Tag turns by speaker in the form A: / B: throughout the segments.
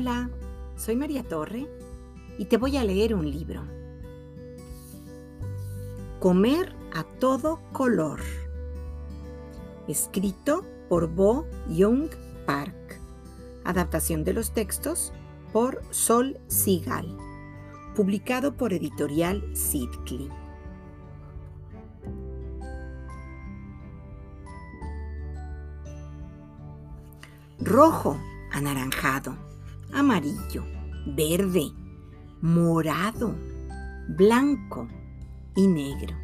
A: Hola, soy María Torre y te voy a leer un libro. Comer a todo color. Escrito por Bo Young Park. Adaptación de los textos por Sol Sigal. Publicado por Editorial Sidley. Rojo, anaranjado, amarillo, verde, morado, blanco y negro.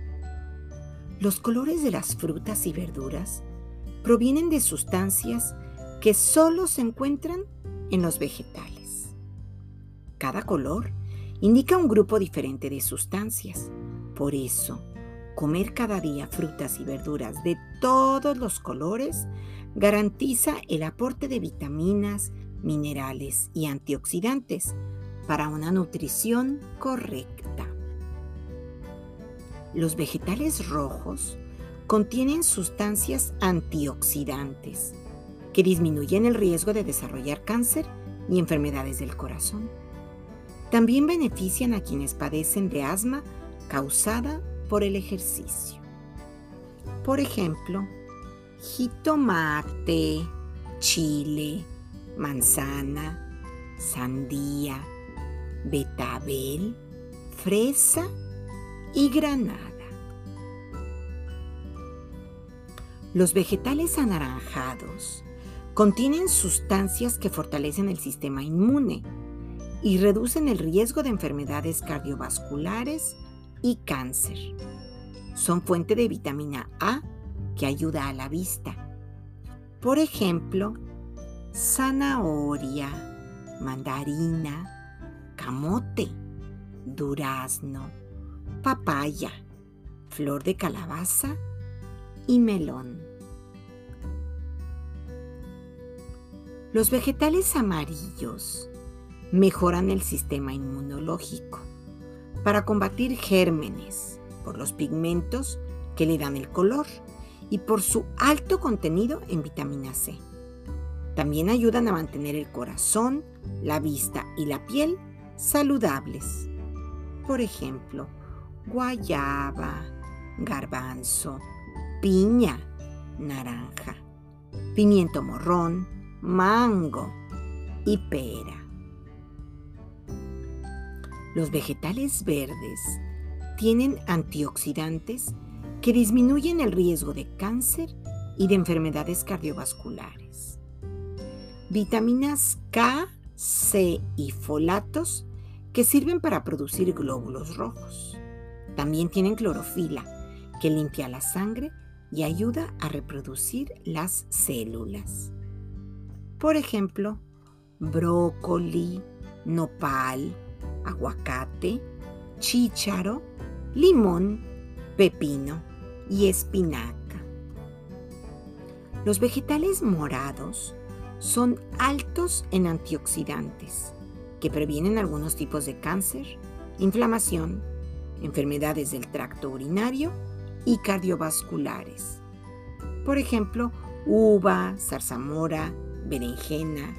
A: Los colores de las frutas y verduras provienen de sustancias que solo se encuentran en los vegetales. Cada color indica un grupo diferente de sustancias. Por eso, comer cada día frutas y verduras de todos los colores garantiza el aporte de vitaminas, minerales y antioxidantes para una nutrición correcta. Los vegetales rojos contienen sustancias antioxidantes que disminuyen el riesgo de desarrollar cáncer y enfermedades del corazón. También benefician a quienes padecen de asma causada por el ejercicio. Por ejemplo, jitomate, chile, manzana, sandía, betabel, fresa y granada. Los vegetales anaranjados contienen sustancias que fortalecen el sistema inmune y reducen el riesgo de enfermedades cardiovasculares y cáncer. Son fuente de vitamina A que ayuda a la vista. Por ejemplo, zanahoria, mandarina, camote, durazno, papaya, flor de calabaza y melón. Los vegetales amarillos mejoran el sistema inmunológico para combatir gérmenes por los pigmentos que le dan el color y por su alto contenido en vitamina C. También ayudan a mantener el corazón, la vista y la piel saludables. Por ejemplo, guayaba, garbanzo, piña, naranja, pimiento morrón, mango y pera. Los vegetales verdes tienen antioxidantes que disminuyen el riesgo de cáncer y de enfermedades cardiovasculares. Vitaminas K, C y folatos que sirven para producir glóbulos rojos. También tienen clorofila que limpia la sangre y ayuda a reproducir las células. Por ejemplo, brócoli, nopal, aguacate, chícharo, limón, pepino y espinaca. Los vegetales morados son altos en antioxidantes que previenen algunos tipos de cáncer, inflamación, enfermedades del tracto urinario y cardiovasculares. Por ejemplo, uva, zarzamora, berenjena,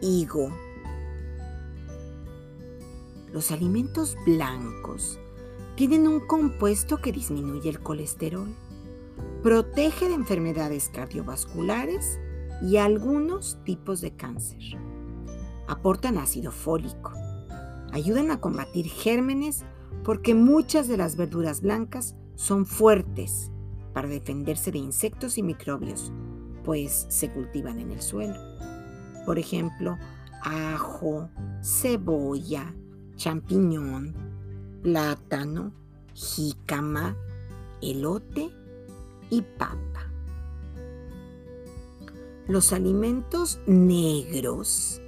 A: higo, los alimentos blancos tienen un compuesto que disminuye el colesterol, protege de enfermedades cardiovasculares y algunos tipos de cáncer. Aportan ácido fólico, ayudan a combatir gérmenes porque muchas de las verduras blancas son fuertes para defenderse de insectos y microbios, pues se cultivan en el suelo. Por ejemplo, ajo, cebolla, champiñón, plátano, jícama, elote y papa. Los alimentos negros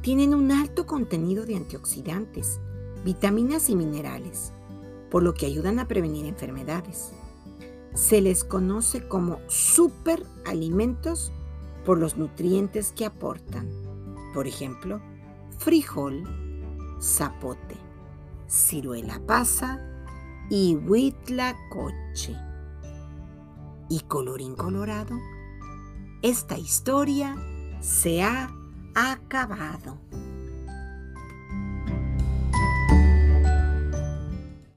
A: tienen un alto contenido de antioxidantes, vitaminas y minerales, por lo que ayudan a prevenir enfermedades. Se les conoce como superalimentos por los nutrientes que aportan. Por ejemplo, frijol, zapote, ciruela pasa y huitlacoche. Y colorín colorado, esta historia se ha acabado.